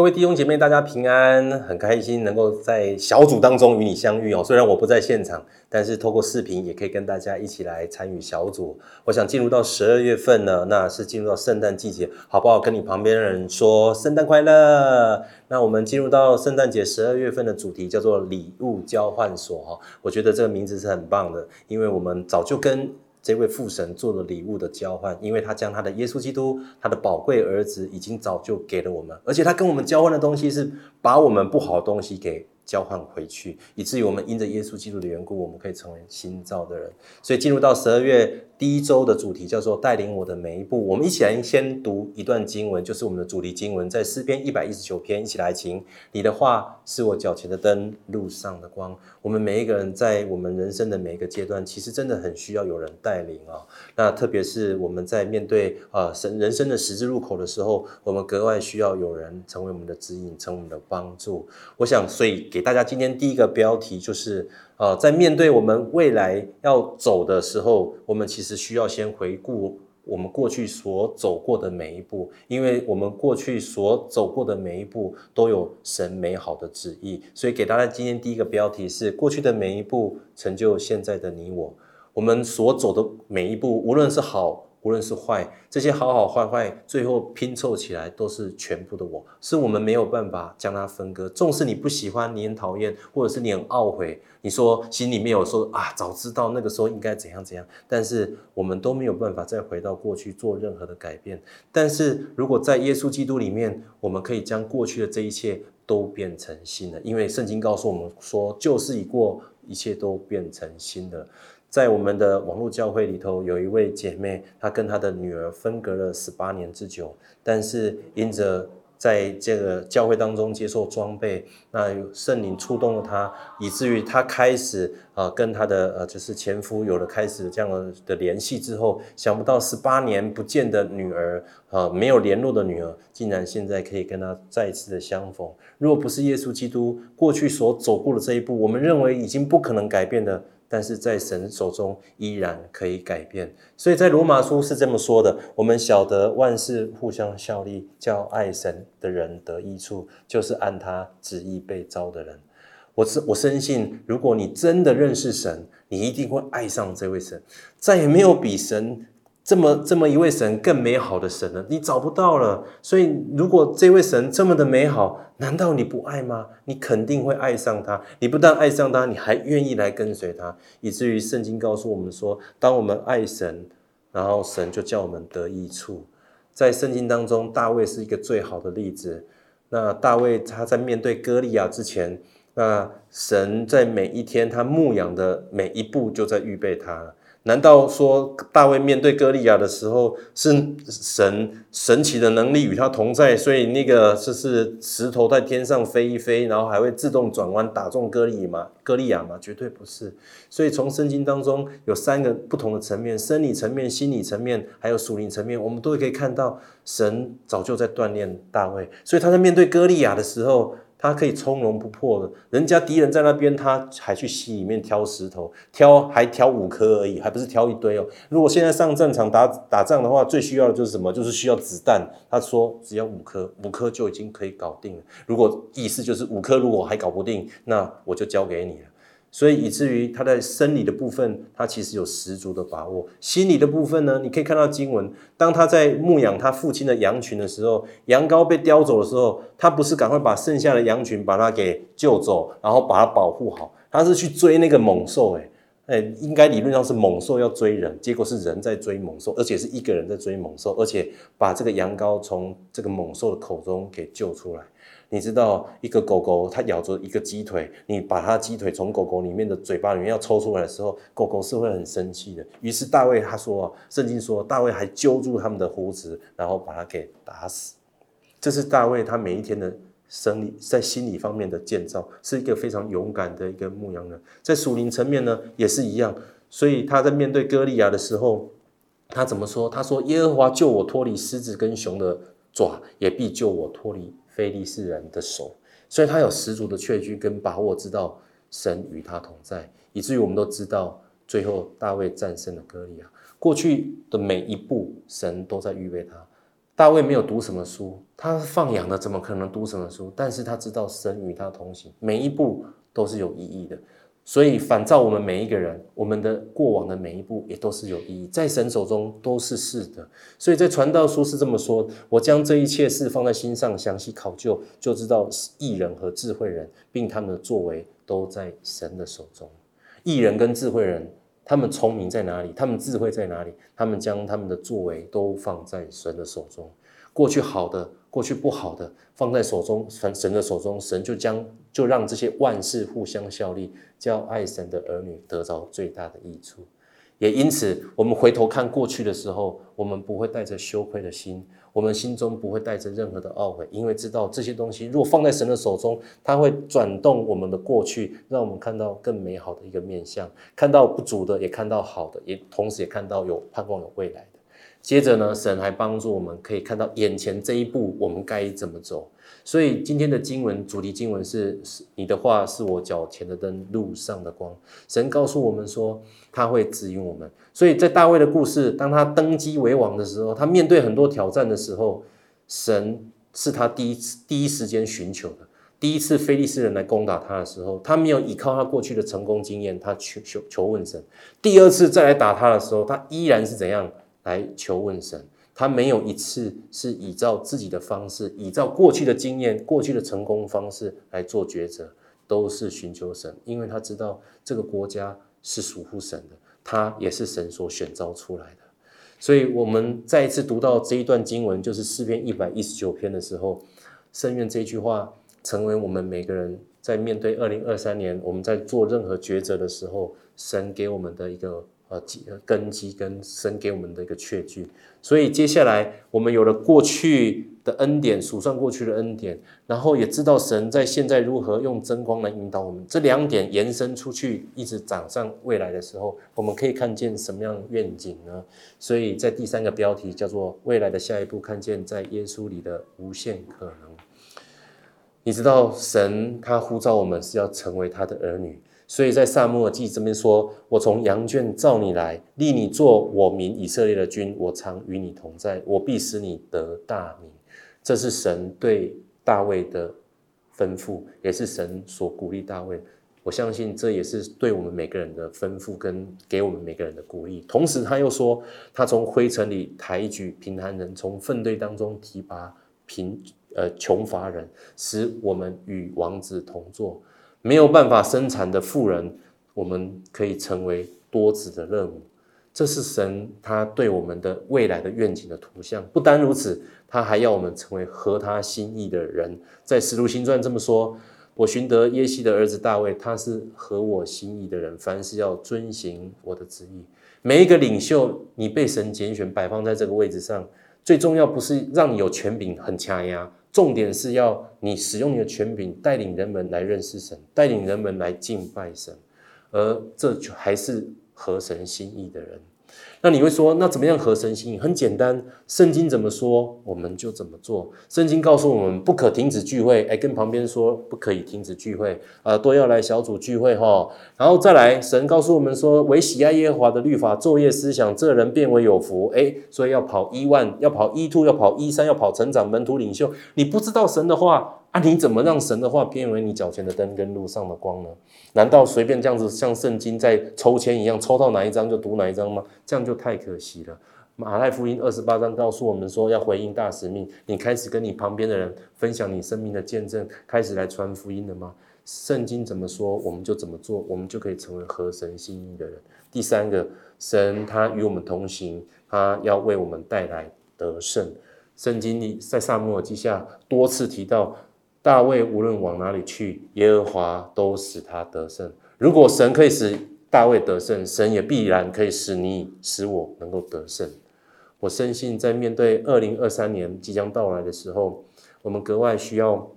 各位弟兄姐妹，大家平安，很开心能够在小组当中与你相遇哦。虽然我不在现场，但是透过视频也可以跟大家一起来参与小组。我想进入到十二月份呢，那是进入到圣诞季节，好不好？跟你旁边的人说圣诞快乐。那我们进入到圣诞节十二月份的主题叫做礼物交换所哈，我觉得这个名字是很棒的，因为我们早就跟。这位父神做了礼物的交换，因为他将他的耶稣基督，他的宝贵儿子，已经早就给了我们，而且他跟我们交换的东西是把我们不好的东西给。交换回去，以至于我们因着耶稣基督的缘故，我们可以成为新造的人。所以进入到十二月第一周的主题叫做“带领我的每一步”。我们一起来先读一段经文，就是我们的主题经文，在诗篇一百一十九篇。一起来，请你的话是我脚前的灯，路上的光。我们每一个人在我们人生的每一个阶段，其实真的很需要有人带领啊。那特别是我们在面对啊神人生的十字路口的时候，我们格外需要有人成为我们的指引，成为我们的帮助。我想，所以给。大家今天第一个标题就是，呃，在面对我们未来要走的时候，我们其实需要先回顾我们过去所走过的每一步，因为我们过去所走过的每一步都有神美好的旨意，所以给大家今天第一个标题是：过去的每一步成就现在的你我。我们所走的每一步，无论是好。无论是坏，这些好好坏坏，最后拼凑起来都是全部的我，是我们没有办法将它分割。纵使你不喜欢，你很讨厌，或者是你很懊悔，你说心里面有说啊，早知道那个时候应该怎样怎样，但是我们都没有办法再回到过去做任何的改变。但是如果在耶稣基督里面，我们可以将过去的这一切都变成新的，因为圣经告诉我们说，旧事已过，一切都变成新的。在我们的网络教会里头，有一位姐妹，她跟她的女儿分隔了十八年之久，但是因着在这个教会当中接受装备，那圣灵触动了她，以至于她开始啊跟她的呃就是前夫有了开始这样的联系之后，想不到十八年不见的女儿啊没有联络的女儿，竟然现在可以跟她再次的相逢。如果不是耶稣基督过去所走过的这一步，我们认为已经不可能改变的。但是在神手中依然可以改变，所以在罗马书是这么说的：我们晓得万事互相效力，叫爱神的人得益处，就是按他旨意被招的人。我是我深信，如果你真的认识神，你一定会爱上这位神，再也没有比神。这么这么一位神更美好的神呢？你找不到了。所以，如果这位神这么的美好，难道你不爱吗？你肯定会爱上他。你不但爱上他，你还愿意来跟随他，以至于圣经告诉我们说，当我们爱神，然后神就叫我们得益处。在圣经当中，大卫是一个最好的例子。那大卫他在面对歌利亚之前，那神在每一天他牧养的每一步就在预备他。难道说大卫面对歌利亚的时候，是神神奇的能力与他同在，所以那个就是石头在天上飞一飞，然后还会自动转弯打中歌利吗？歌利亚吗？绝对不是。所以从圣经当中有三个不同的层面：生理层面、心理层面，还有属灵层面，我们都可以看到神早就在锻炼大卫。所以他在面对歌利亚的时候。他可以从容不迫的，人家敌人在那边，他还去溪里面挑石头，挑还挑五颗而已，还不是挑一堆哦。如果现在上战场打打仗的话，最需要的就是什么？就是需要子弹。他说只要五颗，五颗就已经可以搞定了。如果意思就是五颗如果还搞不定，那我就交给你了。所以以至于他在生理的部分，他其实有十足的把握。心理的部分呢，你可以看到经文，当他在牧养他父亲的羊群的时候，羊羔被叼走的时候，他不是赶快把剩下的羊群把它给救走，然后把它保护好，他是去追那个猛兽。诶诶应该理论上是猛兽要追人，结果是人在追猛兽，而且是一个人在追猛兽，而且把这个羊羔从这个猛兽的口中给救出来。你知道一个狗狗它咬着一个鸡腿，你把它鸡腿从狗狗里面的嘴巴里面要抽出来的时候，狗狗是会很生气的。于是大卫他说，圣经说大卫还揪住他们的胡子，然后把它给打死。这是大卫他每一天的生理在心理方面的建造，是一个非常勇敢的一个牧羊人。在属灵层面呢也是一样，所以他在面对歌利亚的时候，他怎么说？他说耶和华救我脱离狮子跟熊的爪，也必救我脱离。非利士人的手，所以他有十足的确据跟把握，知道神与他同在，以至于我们都知道，最后大卫战胜了歌利亚。过去的每一步，神都在预备他。大卫没有读什么书，他放养的，怎么可能读什么书？但是他知道神与他同行，每一步都是有意义的。所以反照我们每一个人，我们的过往的每一步也都是有意义，在神手中都是是的。所以在传道书是这么说：我将这一切事放在心上，详细考究，就知道艺人和智慧人，并他们的作为都在神的手中。艺人跟智慧人，他们聪明在哪里？他们智慧在哪里？他们将他们的作为都放在神的手中。过去好的。过去不好的放在手中，神神的手中，神就将就让这些万事互相效力，叫爱神的儿女得着最大的益处。也因此，我们回头看过去的时候，我们不会带着羞愧的心，我们心中不会带着任何的懊悔，因为知道这些东西如果放在神的手中，他会转动我们的过去，让我们看到更美好的一个面相，看到不足的，也看到好的，也同时也看到有盼望、有未来的。接着呢，神还帮助我们可以看到眼前这一步我们该怎么走。所以今天的经文主题经文是：是你的话是我脚前的灯，路上的光。神告诉我们说，他会指引我们。所以在大卫的故事，当他登基为王的时候，他面对很多挑战的时候，神是他第一次第一时间寻求的。第一次非利士人来攻打他的时候，他没有依靠他过去的成功经验，他求求求问神。第二次再来打他的时候，他依然是怎样？来求问神，他没有一次是依照自己的方式，依照过去的经验、过去的成功方式来做抉择，都是寻求神，因为他知道这个国家是属乎神的，他也是神所选召出来的。所以，我们再一次读到这一段经文，就是诗篇一百一十九篇的时候，圣愿这句话成为我们每个人在面对二零二三年，我们在做任何抉择的时候，神给我们的一个。呃，基根基跟神给我们的一个确据，所以接下来我们有了过去的恩典，数算过去的恩典，然后也知道神在现在如何用真光来引导我们。这两点延伸出去，一直长上未来的时候，我们可以看见什么样愿景呢？所以在第三个标题叫做“未来的下一步，看见在耶稣里的无限可能”。你知道神他呼召我们是要成为他的儿女。所以在萨母尔记这边说：“我从羊圈召你来，立你做我民以色列的君，我常与你同在，我必使你得大名。”这是神对大卫的吩咐，也是神所鼓励大卫。我相信这也是对我们每个人的吩咐，跟给我们每个人的鼓励。同时，他又说：“他从灰尘里抬举贫寒人，从粪堆当中提拔贫呃穷乏人，使我们与王子同坐。”没有办法生产的富人，我们可以成为多子的任务。这是神他对我们的未来的愿景的图像。不单如此，他还要我们成为合他心意的人。在使徒行传这么说：“我寻得耶西的儿子大卫，他是合我心意的人，凡事要遵行我的旨意。”每一个领袖，你被神拣选摆放在这个位置上，最重要不是让你有权柄很掐压。重点是要你使用你的权柄，带领人们来认识神，带领人们来敬拜神，而这就还是合神心意的人。那你会说，那怎么样合神心意？很简单，圣经怎么说，我们就怎么做。圣经告诉我们不可停止聚会，哎，跟旁边说不可以停止聚会，啊，都要来小组聚会哈。然后再来，神告诉我们说，唯喜爱耶和华的律法，昼夜思想，这人变为有福。哎，所以要跑一万，要跑一 two，要跑一三，要跑成长门徒领袖。你不知道神的话。啊，你怎么让神的话变为你脚前的灯跟路上的光呢？难道随便这样子像圣经在抽签一样，抽到哪一张就读哪一张吗？这样就太可惜了。马太福音二十八章告诉我们说，要回应大使命，你开始跟你旁边的人分享你生命的见证，开始来传福音了吗？圣经怎么说，我们就怎么做，我们就可以成为合神心意的人。第三个，神他与我们同行，他要为我们带来得胜。圣经里在萨母耳记下多次提到。大卫无论往哪里去，耶和华都使他得胜。如果神可以使大卫得胜，神也必然可以使你、使我能够得胜。我深信，在面对二零二三年即将到来的时候，我们格外需要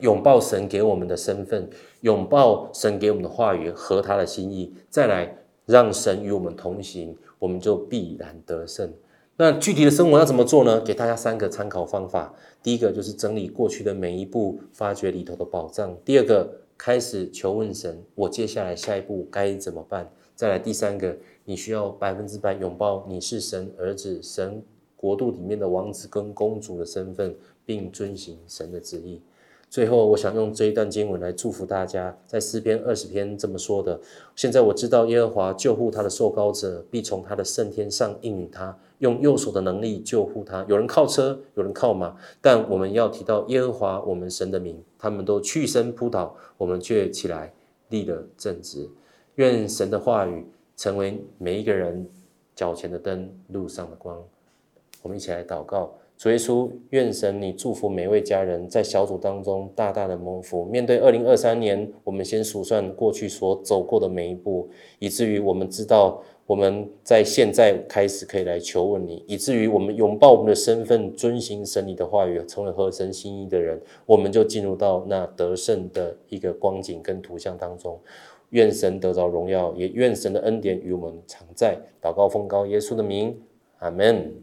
拥抱神给我们的身份，拥抱神给我们的话语和他的心意，再来让神与我们同行，我们就必然得胜。那具体的生活要怎么做呢？给大家三个参考方法。第一个就是整理过去的每一步，发掘里头的宝藏。第二个，开始求问神，我接下来下一步该怎么办？再来第三个，你需要百分之百拥抱你是神儿子，神国度里面的王子跟公主的身份，并遵行神的旨意。最后，我想用这一段经文来祝福大家，在诗篇二十篇这么说的：现在我知道耶和华救护他的受膏者，必从他的圣天上应允他，用右手的能力救护他。有人靠车，有人靠马，但我们要提到耶和华我们神的名，他们都去身扑倒，我们却起来立了正直。愿神的话语成为每一个人脚前的灯，路上的光。我们一起来祷告。主耶稣，愿神你祝福每位家人在小组当中大大的蒙福。面对二零二三年，我们先数算过去所走过的每一步，以至于我们知道我们在现在开始可以来求问你，以至于我们拥抱我们的身份，遵行神你的话语，成为合神心意的人，我们就进入到那得胜的一个光景跟图像当中。愿神得着荣耀，也愿神的恩典与我们常在。祷告奉告耶稣的名，阿门。